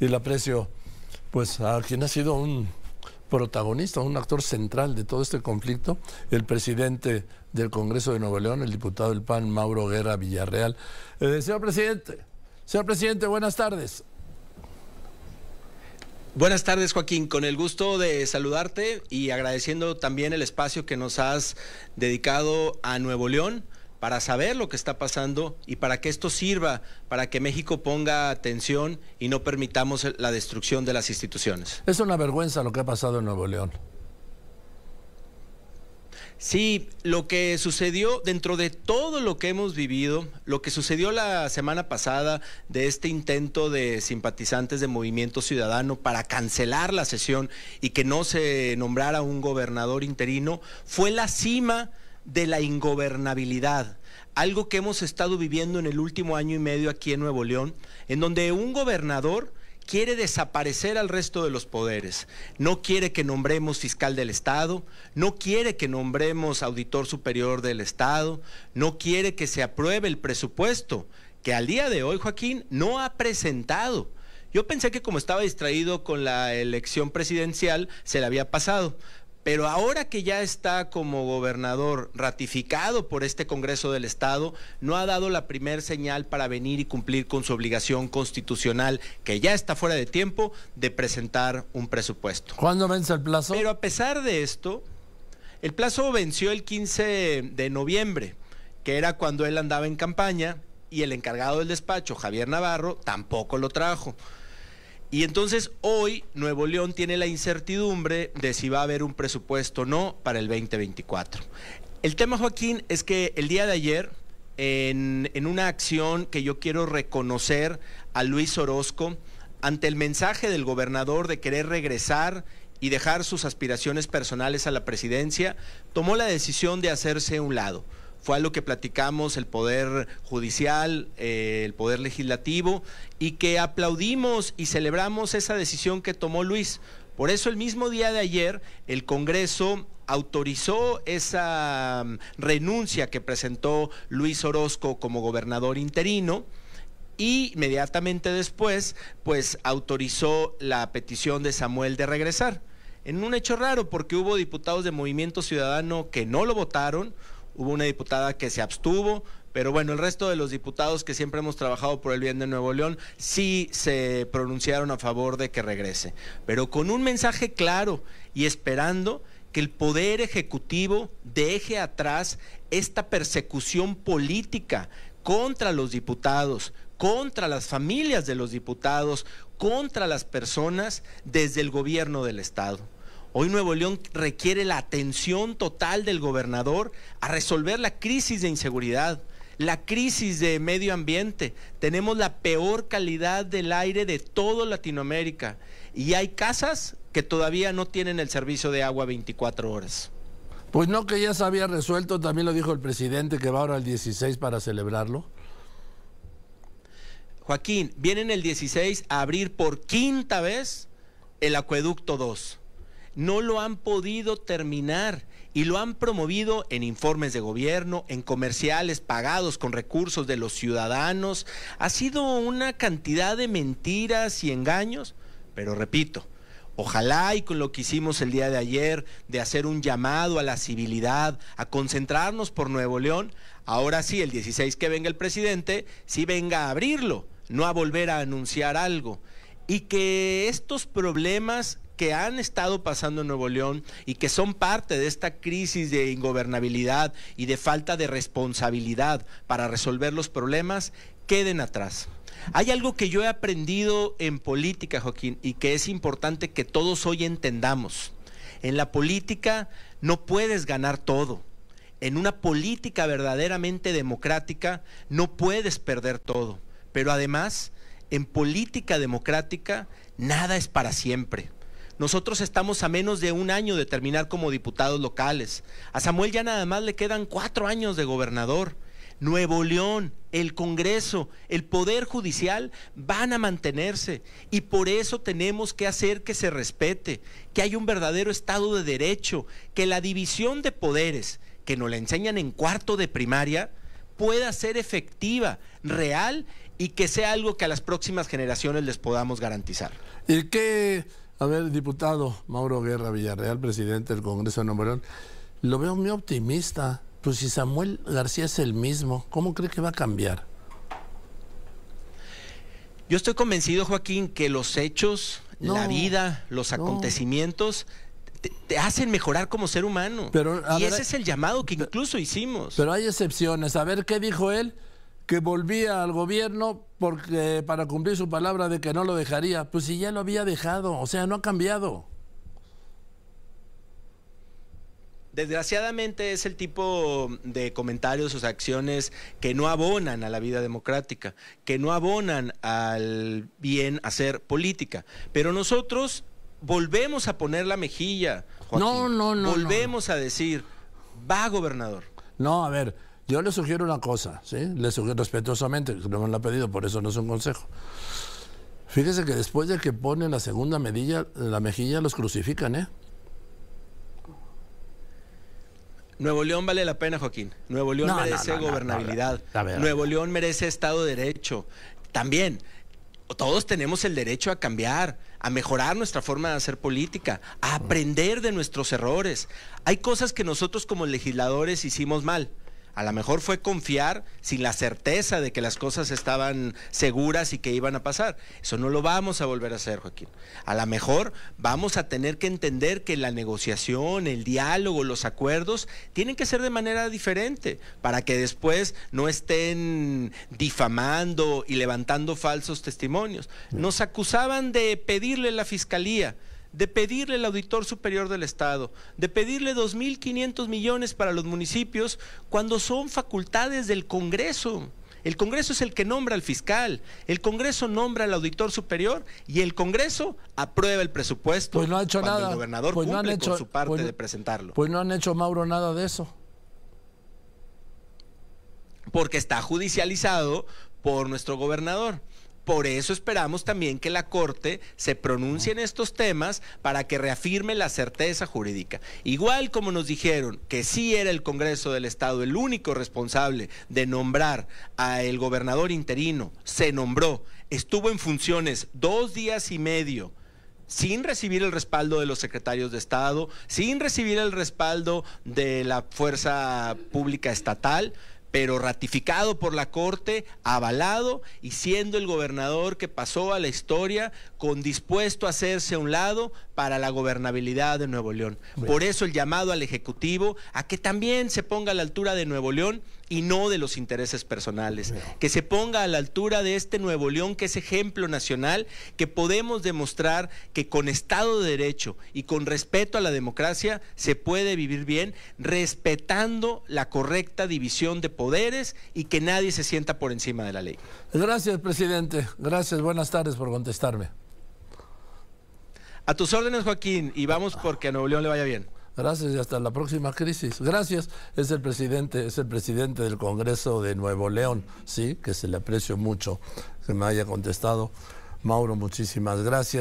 y el aprecio pues a quien ha sido un protagonista, un actor central de todo este conflicto, el presidente del Congreso de Nuevo León, el diputado del PAN, Mauro Guerra Villarreal. Eh, señor presidente, señor presidente, buenas tardes. Buenas tardes, Joaquín. Con el gusto de saludarte y agradeciendo también el espacio que nos has dedicado a Nuevo León para saber lo que está pasando y para que esto sirva para que México ponga atención y no permitamos la destrucción de las instituciones. Es una vergüenza lo que ha pasado en Nuevo León. Sí, lo que sucedió dentro de todo lo que hemos vivido, lo que sucedió la semana pasada de este intento de simpatizantes de Movimiento Ciudadano para cancelar la sesión y que no se nombrara un gobernador interino, fue la cima de la ingobernabilidad, algo que hemos estado viviendo en el último año y medio aquí en Nuevo León, en donde un gobernador quiere desaparecer al resto de los poderes. No quiere que nombremos fiscal del Estado, no quiere que nombremos auditor superior del Estado, no quiere que se apruebe el presupuesto, que al día de hoy, Joaquín, no ha presentado. Yo pensé que como estaba distraído con la elección presidencial, se le había pasado. Pero ahora que ya está como gobernador ratificado por este Congreso del Estado, no ha dado la primer señal para venir y cumplir con su obligación constitucional, que ya está fuera de tiempo, de presentar un presupuesto. ¿Cuándo vence el plazo? Pero a pesar de esto, el plazo venció el 15 de noviembre, que era cuando él andaba en campaña, y el encargado del despacho, Javier Navarro, tampoco lo trajo. Y entonces hoy Nuevo León tiene la incertidumbre de si va a haber un presupuesto o no para el 2024. El tema, Joaquín, es que el día de ayer, en, en una acción que yo quiero reconocer a Luis Orozco, ante el mensaje del gobernador de querer regresar y dejar sus aspiraciones personales a la presidencia, tomó la decisión de hacerse un lado fue algo que platicamos el Poder Judicial, eh, el Poder Legislativo, y que aplaudimos y celebramos esa decisión que tomó Luis. Por eso el mismo día de ayer el Congreso autorizó esa mm, renuncia que presentó Luis Orozco como gobernador interino y inmediatamente después pues autorizó la petición de Samuel de regresar. En un hecho raro porque hubo diputados de Movimiento Ciudadano que no lo votaron, hubo una diputada que se abstuvo, pero bueno, el resto de los diputados que siempre hemos trabajado por el bien de Nuevo León sí se pronunciaron a favor de que regrese, pero con un mensaje claro y esperando que el Poder Ejecutivo deje atrás esta persecución política contra los diputados, contra las familias de los diputados, contra las personas desde el gobierno del Estado. Hoy Nuevo León requiere la atención total del gobernador a resolver la crisis de inseguridad, la crisis de medio ambiente. Tenemos la peor calidad del aire de toda Latinoamérica y hay casas que todavía no tienen el servicio de agua 24 horas. Pues no, que ya se había resuelto, también lo dijo el presidente que va ahora el 16 para celebrarlo. Joaquín, vienen el 16 a abrir por quinta vez el acueducto 2 no lo han podido terminar y lo han promovido en informes de gobierno, en comerciales pagados con recursos de los ciudadanos. Ha sido una cantidad de mentiras y engaños, pero repito, Ojalá y con lo que hicimos el día de ayer, de hacer un llamado a la civilidad, a concentrarnos por Nuevo León, ahora sí, el 16 que venga el presidente, sí venga a abrirlo, no a volver a anunciar algo. Y que estos problemas que han estado pasando en Nuevo León y que son parte de esta crisis de ingobernabilidad y de falta de responsabilidad para resolver los problemas queden atrás. Hay algo que yo he aprendido en política, Joaquín, y que es importante que todos hoy entendamos. En la política no puedes ganar todo. En una política verdaderamente democrática no puedes perder todo. Pero además, en política democrática, nada es para siempre. Nosotros estamos a menos de un año de terminar como diputados locales. A Samuel ya nada más le quedan cuatro años de gobernador. Nuevo León, el Congreso, el Poder Judicial van a mantenerse y por eso tenemos que hacer que se respete, que haya un verdadero Estado de Derecho, que la división de poderes que nos la enseñan en cuarto de primaria pueda ser efectiva, real y que sea algo que a las próximas generaciones les podamos garantizar. ¿Y qué, a ver, diputado Mauro Guerra Villarreal, presidente del Congreso de Nuevo León, lo veo muy optimista. Pues si Samuel García es el mismo, ¿cómo cree que va a cambiar? Yo estoy convencido, Joaquín, que los hechos, la vida, los acontecimientos te, hacen mejorar como ser humano. Pero, y ese es el llamado que incluso hicimos. Pero hay excepciones. A ver, ¿qué dijo él? Que volvía al gobierno porque para cumplir su palabra de que no lo dejaría. Pues si ya lo había dejado, o sea, no ha cambiado. Desgraciadamente es el tipo de comentarios o acciones que no abonan a la vida democrática, que no abonan al bien hacer política. Pero nosotros volvemos a poner la mejilla. no, no, no. Volvemos a decir, va gobernador. No, a ver, yo le sugiero una cosa, ¿sí? Le sugiero respetuosamente, no me lo ha pedido, por eso no es un consejo. Fíjese que después de que ponen la segunda medilla, la mejilla los crucifican, ¿eh? Nuevo León vale la pena, Joaquín. Nuevo León merece gobernabilidad. Nuevo León merece Estado de Derecho. También, todos tenemos el derecho a cambiar, a mejorar nuestra forma de hacer política, a aprender de nuestros errores. Hay cosas que nosotros como legisladores hicimos mal. A lo mejor fue confiar sin la certeza de que las cosas estaban seguras y que iban a pasar. Eso no lo vamos a volver a hacer, Joaquín. A lo mejor vamos a tener que entender que la negociación, el diálogo, los acuerdos tienen que ser de manera diferente para que después no estén difamando y levantando falsos testimonios. Nos acusaban de pedirle la fiscalía de pedirle al auditor superior del Estado, de pedirle 2.500 millones para los municipios cuando son facultades del Congreso. El Congreso es el que nombra al fiscal, el Congreso nombra al auditor superior y el Congreso aprueba el presupuesto. Pues no ha hecho nada. El gobernador pues no han hecho, con su parte pues de presentarlo. Pues no han hecho, Mauro, nada de eso. Porque está judicializado por nuestro gobernador. Por eso esperamos también que la Corte se pronuncie en estos temas para que reafirme la certeza jurídica. Igual como nos dijeron que sí era el Congreso del Estado el único responsable de nombrar a el gobernador interino, se nombró, estuvo en funciones dos días y medio sin recibir el respaldo de los secretarios de Estado, sin recibir el respaldo de la fuerza pública estatal, pero ratificado por la Corte, avalado y siendo el gobernador que pasó a la historia con dispuesto a hacerse a un lado para la gobernabilidad de Nuevo León. Por eso el llamado al Ejecutivo a que también se ponga a la altura de Nuevo León y no de los intereses personales. Que se ponga a la altura de este Nuevo León que es ejemplo nacional, que podemos demostrar que con Estado de Derecho y con respeto a la democracia se puede vivir bien, respetando la correcta división de poderes y que nadie se sienta por encima de la ley. Gracias, presidente. Gracias. Buenas tardes por contestarme. A tus órdenes, Joaquín, y vamos porque a Nuevo León le vaya bien. Gracias y hasta la próxima crisis. Gracias. Es el presidente, es el presidente del Congreso de Nuevo León, sí, que se le aprecio mucho que me haya contestado. Mauro, muchísimas gracias.